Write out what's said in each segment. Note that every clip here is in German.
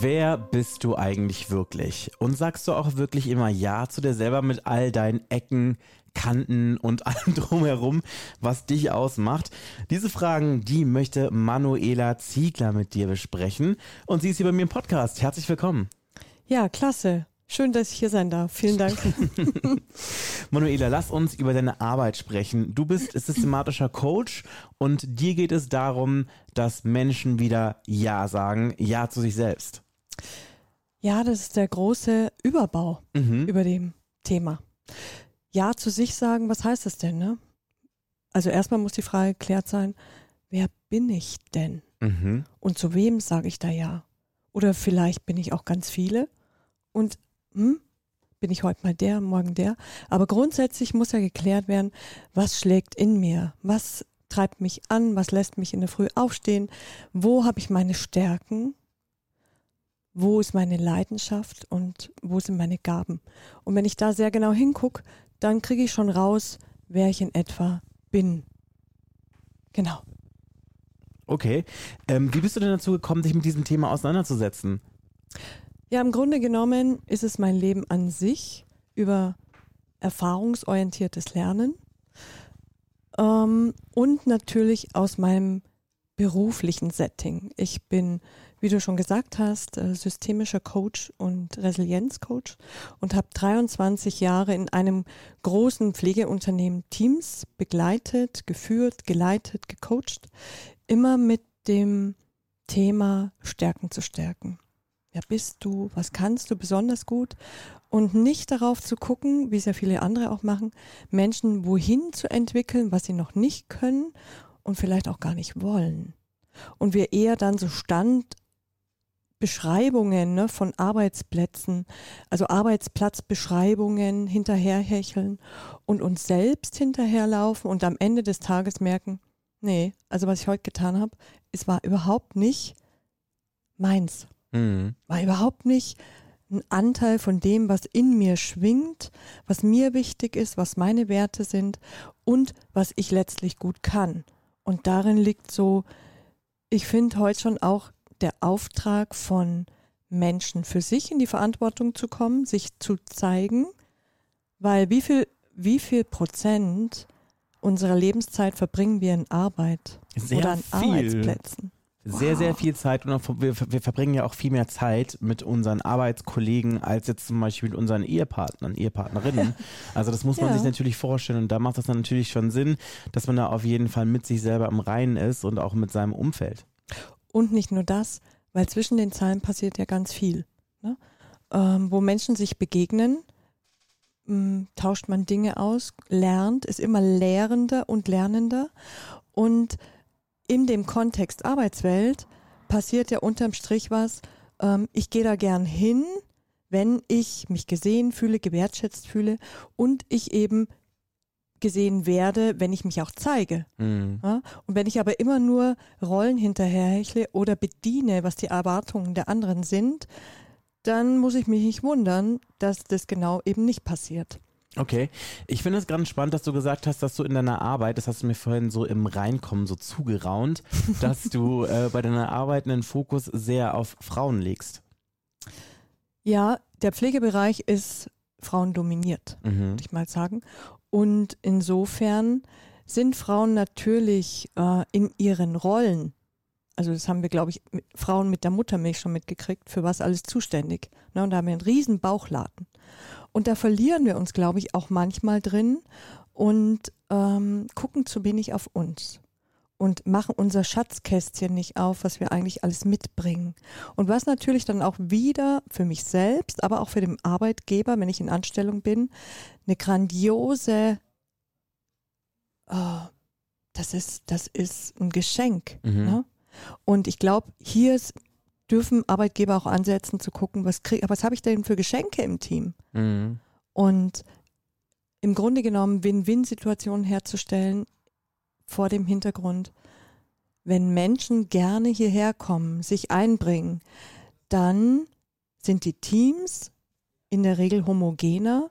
Wer bist du eigentlich wirklich? Und sagst du auch wirklich immer Ja zu dir selber mit all deinen Ecken, Kanten und allem drumherum, was dich ausmacht? Diese Fragen, die möchte Manuela Ziegler mit dir besprechen. Und sie ist hier bei mir im Podcast. Herzlich willkommen. Ja, klasse. Schön, dass ich hier sein darf. Vielen Dank. Manuela, lass uns über deine Arbeit sprechen. Du bist systematischer Coach und dir geht es darum, dass Menschen wieder Ja sagen, Ja zu sich selbst. Ja, das ist der große Überbau Mhm. über dem Thema. Ja zu sich sagen, was heißt das denn? Ne? Also erstmal muss die Frage geklärt sein, wer bin ich denn? Mhm. Und zu wem sage ich da ja? Oder vielleicht bin ich auch ganz viele und hm, bin ich heute mal der, morgen der. Aber grundsätzlich muss ja geklärt werden, was schlägt in mir? Was treibt mich an? Was lässt mich in der Früh aufstehen? Wo habe ich meine Stärken? Wo ist meine Leidenschaft und wo sind meine Gaben? Und wenn ich da sehr genau hingucke, dann kriege ich schon raus, wer ich in etwa bin. Genau. Okay. Ähm, wie bist du denn dazu gekommen, dich mit diesem Thema auseinanderzusetzen? Ja, im Grunde genommen ist es mein Leben an sich über erfahrungsorientiertes Lernen ähm, und natürlich aus meinem beruflichen Setting. Ich bin, wie du schon gesagt hast, äh, systemischer Coach und Resilienzcoach und habe 23 Jahre in einem großen Pflegeunternehmen Teams begleitet, geführt, geleitet, gecoacht, immer mit dem Thema Stärken zu stärken. Wer bist du? Was kannst du besonders gut? Und nicht darauf zu gucken, wie es ja viele andere auch machen, Menschen wohin zu entwickeln, was sie noch nicht können und vielleicht auch gar nicht wollen. Und wir eher dann so Standbeschreibungen ne, von Arbeitsplätzen, also Arbeitsplatzbeschreibungen hinterherhecheln und uns selbst hinterherlaufen und am Ende des Tages merken, nee, also was ich heute getan habe, es war überhaupt nicht meins Mhm. war überhaupt nicht ein Anteil von dem, was in mir schwingt, was mir wichtig ist, was meine Werte sind und was ich letztlich gut kann. Und darin liegt so, ich finde heute schon auch der Auftrag von Menschen für sich in die Verantwortung zu kommen, sich zu zeigen, weil wie viel, wie viel Prozent unserer Lebenszeit verbringen wir in Arbeit Sehr oder an viel. Arbeitsplätzen? Sehr, sehr viel Zeit und auch, wir, wir verbringen ja auch viel mehr Zeit mit unseren Arbeitskollegen als jetzt zum Beispiel mit unseren Ehepartnern, Ehepartnerinnen. Also das muss man Ja. sich natürlich vorstellen und da macht das dann natürlich schon Sinn, dass man da auf jeden Fall mit sich selber im Reinen ist und auch mit seinem Umfeld. Und nicht nur das, weil zwischen den Zeilen passiert ja ganz viel. Ne? Ähm, wo Menschen sich begegnen, mh, tauscht man Dinge aus, lernt, ist immer lehrender und lernender. Und in dem Kontext Arbeitswelt passiert ja unterm Strich was, ähm, ich gehe da gern hin, wenn ich mich gesehen fühle, gewertschätzt fühle und ich eben gesehen werde, wenn ich mich auch zeige. Mhm. Ja? Und wenn ich aber immer nur Rollen hinterherhechle oder bediene, was die Erwartungen der anderen sind, dann muss ich mich nicht wundern, dass das genau eben nicht passiert. Okay. Ich finde es ganz spannend, dass du gesagt hast, dass du in deiner Arbeit, das hast du mir vorhin so im Reinkommen so zugeraunt, dass du äh, bei deiner Arbeit einen Fokus sehr auf Frauen legst. Ja, der Pflegebereich ist frauendominiert, Mhm. würde ich mal sagen. Und insofern sind Frauen natürlich äh, in ihren Rollen, also das haben wir, glaube ich, mit Frauen mit der Muttermilch schon mitgekriegt, für was alles zuständig. Ne, und da haben wir einen riesen Bauchladen. Und da verlieren wir uns, glaube ich, auch manchmal drin und ähm, gucken zu wenig auf uns und machen unser Schatzkästchen nicht auf, was wir eigentlich alles mitbringen. Und was natürlich dann auch wieder für mich selbst, aber auch für den Arbeitgeber, wenn ich in Anstellung bin, eine grandiose, oh, das ist, das ist ein Geschenk. Mhm. Ne? Und ich glaube, hier ist, dürfen Arbeitgeber auch ansetzen zu gucken, was krieg, was habe ich denn für Geschenke im Team? Mhm. Und im Grunde genommen Win-Win-Situationen herzustellen, vor dem Hintergrund, wenn Menschen gerne hierher kommen, sich einbringen, dann sind die Teams in der Regel homogener,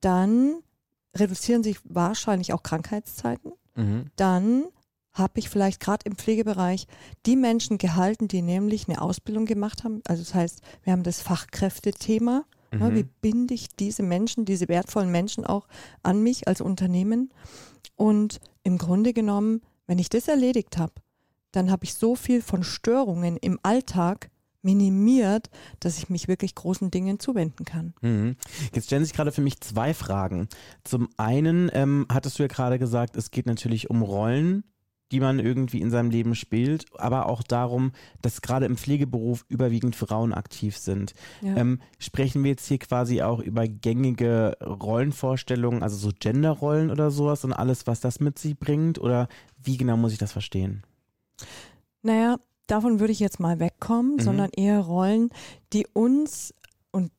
dann reduzieren sich wahrscheinlich auch Krankheitszeiten, Mhm. dann habe ich vielleicht gerade im Pflegebereich die Menschen gehalten, die nämlich eine Ausbildung gemacht haben. Also das heißt, wir haben das Fachkräftethema. Ne, Mhm. wie binde ich diese Menschen, diese wertvollen Menschen auch an mich als Unternehmen? Und im Grunde genommen, wenn ich das erledigt habe, dann habe ich so viel von Störungen im Alltag minimiert, dass ich mich wirklich großen Dingen zuwenden kann. Mhm. Jetzt stellen sich gerade für mich zwei Fragen. Zum einen ähm, hattest du ja gerade gesagt, es geht natürlich um Rollen, die man irgendwie in seinem Leben spielt, aber auch darum, dass gerade im Pflegeberuf überwiegend Frauen aktiv sind. Ja. Ähm, sprechen wir jetzt hier quasi auch über gängige Rollenvorstellungen, also so Genderrollen oder sowas und alles, was das mit sich bringt? Oder wie genau muss ich das verstehen? Naja, davon würde ich jetzt mal wegkommen, Mhm. sondern eher Rollen, die uns und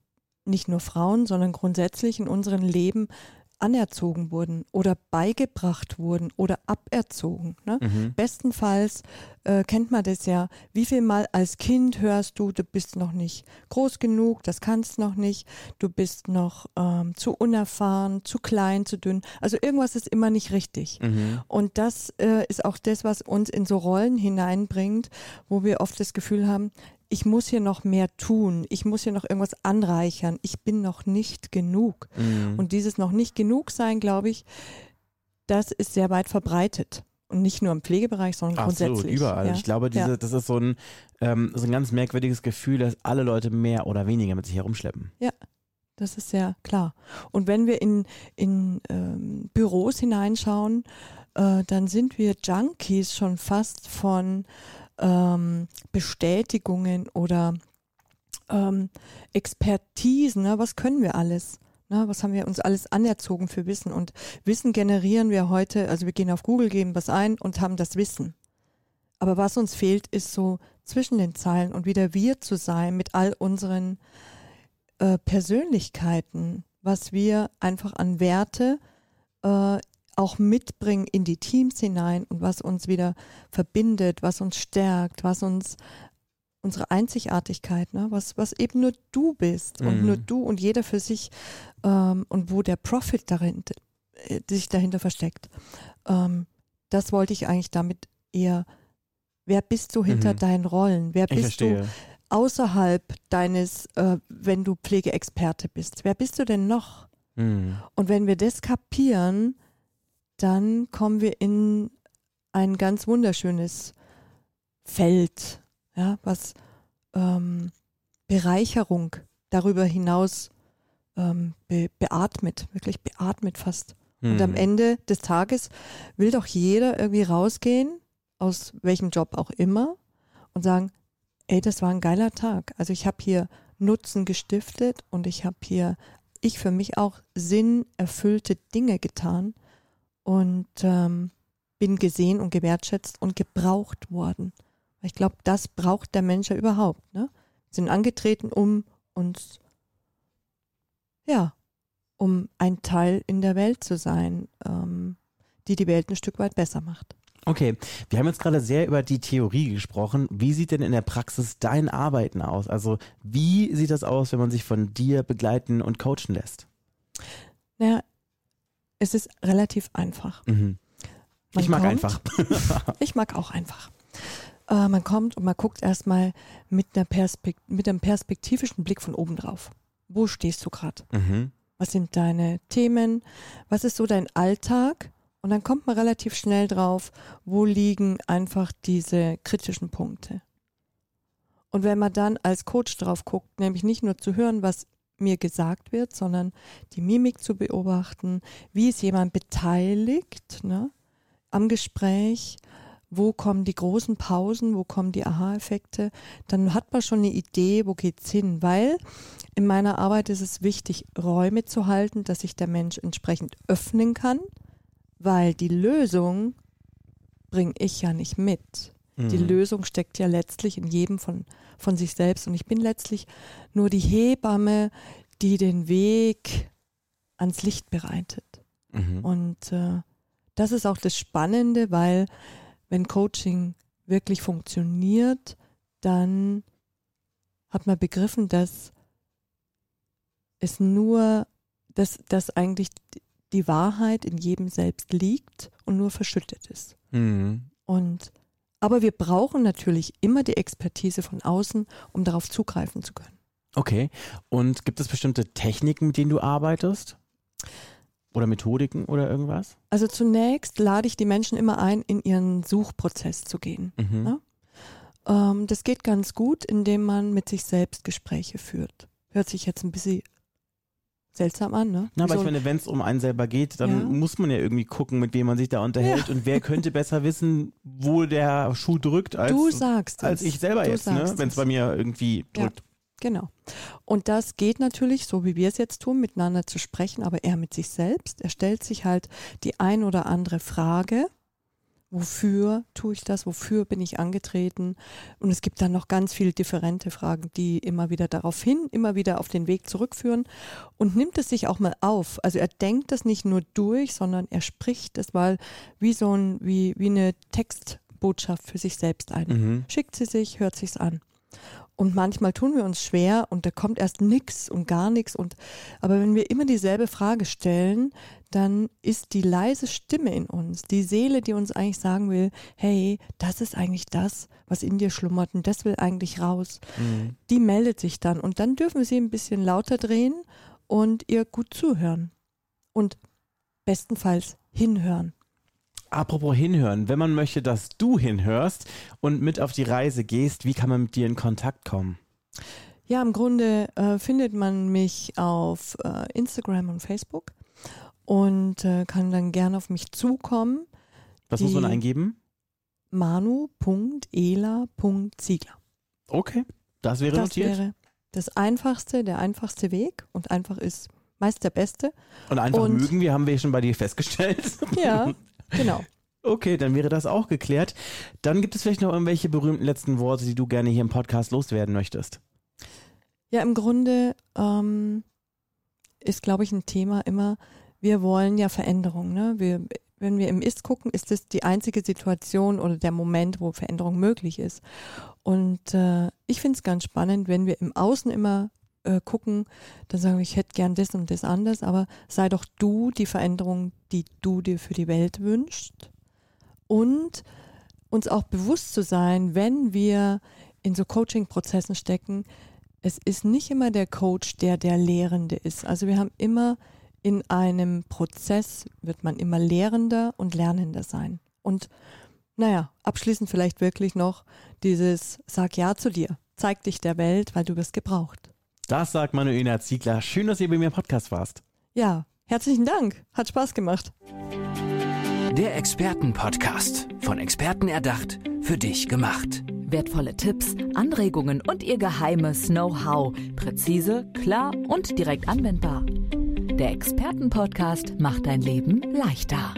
nicht nur Frauen, sondern grundsätzlich in unserem Leben anerzogen wurden oder beigebracht wurden oder aberzogen. Ne? Mhm. Bestenfalls äh, kennt man das ja, wie viel Mal als Kind hörst du, du bist noch nicht groß genug, das kannst noch nicht, du bist noch ähm, zu unerfahren, zu klein, zu dünn. Also irgendwas ist immer nicht richtig. Mhm. Und das äh, ist auch das, was uns in so Rollen hineinbringt, wo wir oft das Gefühl haben, ich muss hier noch mehr tun, ich muss hier noch irgendwas anreichern, ich bin noch nicht genug. Mhm. Und dieses noch nicht genug sein, glaube ich, das ist sehr weit verbreitet. Und nicht nur im Pflegebereich, sondern Absolut, grundsätzlich. überall. Ja. Ich glaube, diese, Ja. das ist so ein, ähm, so ein ganz merkwürdiges Gefühl, dass alle Leute mehr oder weniger mit sich herumschleppen. Das ist sehr klar. Und wenn wir in, in ähm, Büros hineinschauen, äh, dann sind wir Junkies schon fast von ähm, Bestätigungen oder ähm, Expertisen. Ne? Was können wir alles? Ne? Was haben wir uns alles anerzogen für Wissen? Und Wissen generieren wir heute, also wir gehen auf Google, geben was ein und haben das Wissen. Aber was uns fehlt, ist so zwischen den Zeilen und wieder wir zu sein mit all unseren äh, Persönlichkeiten, was wir einfach an Werte äh, auch mitbringen in die Teams hinein und was uns wieder verbindet, was uns stärkt, was uns unsere Einzigartigkeit, ne? was, was eben nur du bist und Mhm. nur du und jeder für sich ähm, und wo der Profit darin, äh, sich dahinter versteckt. Ähm, das wollte ich eigentlich damit eher, wer bist du hinter Mhm. deinen Rollen? Wer Ich bist du verstehe. außerhalb deines, äh, wenn du Pflegeexperte bist? Wer bist du denn noch? Mhm. Und wenn wir das kapieren, dann kommen wir in ein ganz wunderschönes Feld, ja, was ähm, Bereicherung darüber hinaus ähm, be beatmet, wirklich beatmet fast. Und am Mhm. Ende des Tages will doch jeder irgendwie rausgehen, aus welchem Job auch immer, und sagen, ey, das war ein geiler Tag. Also ich habe hier Nutzen gestiftet und ich habe hier, ich für mich auch sinnerfüllte Dinge getan und ähm, bin gesehen und gewertschätzt und gebraucht worden. Ich glaube, das braucht der Mensch ja überhaupt. Ne? Sind angetreten, um uns, ja, um ein Teil in der Welt zu sein, ähm, die die Welt ein Stück weit besser macht. Okay, wir haben jetzt gerade sehr über die Theorie gesprochen. Wie sieht denn in der Praxis dein Arbeiten aus? Also wie sieht das aus, wenn man sich von dir begleiten und coachen lässt? Naja, es ist relativ einfach. Mhm. Ich mag kommt- einfach. Ich mag auch einfach. Äh, man kommt und man guckt erstmal mit, einer Perspekt mit einem perspektivischen Blick von oben drauf. Wo stehst du gerade? Mhm. Was sind deine Themen? Was ist so dein Alltag? Und dann kommt man relativ schnell drauf, wo liegen einfach diese kritischen Punkte. Und wenn man dann als Coach drauf guckt, nämlich nicht nur zu hören, was mir gesagt wird, sondern die Mimik zu beobachten, wie ist jemand beteiligt ne, am Gespräch, wo kommen die großen Pausen, wo kommen die Aha-Effekte, dann hat man schon eine Idee, wo geht's hin, weil in meiner Arbeit ist es wichtig, Räume zu halten, dass sich der Mensch entsprechend öffnen kann, weil die Lösung bringe ich ja nicht mit. Die Mhm. Lösung steckt ja letztlich in jedem von, von sich selbst und ich bin letztlich nur die Hebamme, die den Weg ans Licht bereitet. Mhm. Und äh, das ist auch das Spannende, weil wenn Coaching wirklich funktioniert, dann hat man begriffen, dass es nur, dass, dass eigentlich die Wahrheit in jedem selbst liegt und nur verschüttet ist. Mhm. Und aber wir brauchen natürlich immer die Expertise von außen, um darauf zugreifen zu können. Okay. Und gibt es bestimmte Techniken, mit denen du arbeitest? Oder Methodiken oder irgendwas? Also zunächst lade ich die Menschen immer ein, in ihren Suchprozess zu gehen. Mhm. Ja? Ähm, das geht ganz gut, indem man mit sich selbst Gespräche führt. Hört sich jetzt ein bisschen seltsam an, ne? Na, aber So- ich meine, wenn es um einen selber geht, dann Ja. muss man ja irgendwie gucken, mit wem man sich da unterhält und wer könnte besser wissen, wo der Schuh drückt, als, du sagst als es. ich selber Du jetzt, ne? wenn es bei mir irgendwie Ja. drückt. Genau. Und das geht natürlich, so wie wir es jetzt tun, miteinander zu sprechen, aber er mit sich selbst. Er stellt sich halt die ein oder andere Frage. Wofür tue ich das? Wofür bin ich angetreten? Und es gibt dann noch ganz viele differente Fragen, die immer wieder darauf hin, immer wieder auf den Weg zurückführen und nimmt es sich auch mal auf. Also er denkt das nicht nur durch, sondern er spricht es mal wie so ein, wie, wie eine Textbotschaft für sich selbst ein Mhm. schickt sie sich, hört sich's an. Und manchmal tun wir uns schwer und da kommt erst nix und gar nichts und aber wenn wir immer dieselbe Frage stellen, dann ist die leise Stimme in uns, die Seele, die uns eigentlich sagen will, hey, das ist eigentlich das, was in dir schlummert und das will eigentlich raus. Mhm. Die meldet sich dann und dann dürfen wir sie ein bisschen lauter drehen und ihr gut zuhören und bestenfalls hinhören. Apropos hinhören, wenn man möchte, dass du hinhörst und mit auf die Reise gehst, wie kann man mit dir in Kontakt kommen? Ja, im Grunde äh, findet man mich auf äh, Instagram und Facebook und äh, kann dann gerne auf mich zukommen. Was muss man eingeben? manu.ela.ziegler. Okay, das wäre Das notiert. wäre das einfachste, der einfachste Weg und einfach ist meist der beste. und einfach und- mögen wir, haben wir schon bei dir festgestellt. Ja, genau. Okay, dann wäre das auch geklärt. Dann gibt es vielleicht noch irgendwelche berühmten letzten Worte, die du gerne hier im Podcast loswerden möchtest. Ja, im Grunde ähm, ist, glaube ich, ein Thema immer, wir wollen ja Veränderung. Ne? Wir, wenn wir im Ist gucken, ist es die einzige Situation oder der Moment, wo Veränderung möglich ist. Und äh, ich finde es ganz spannend, wenn wir im Außen immer äh, gucken, dann sagen wir, ich hätte gern das und das anders, aber sei doch du die Veränderung, die du dir für die Welt wünschst. Und uns auch bewusst zu sein, wenn wir in so Coaching-Prozessen stecken, es ist nicht immer der Coach, der der Lehrende ist. Also wir haben immer in einem Prozess, wird man immer Lehrender und Lernender sein. Und naja, abschließend vielleicht wirklich noch dieses Sag Ja zu dir, zeig dich der Welt, weil du wirst gebraucht. Das sagt Manuela Ziegler. Schön, dass ihr bei mir im Podcast warst. Ja, herzlichen Dank, hat Spaß gemacht. Der Expertenpodcast. Von Experten erdacht, für dich gemacht. Wertvolle Tipps, Anregungen und ihr geheimes Know-how. Präzise, klar und direkt anwendbar. Der Expertenpodcast macht dein Leben leichter.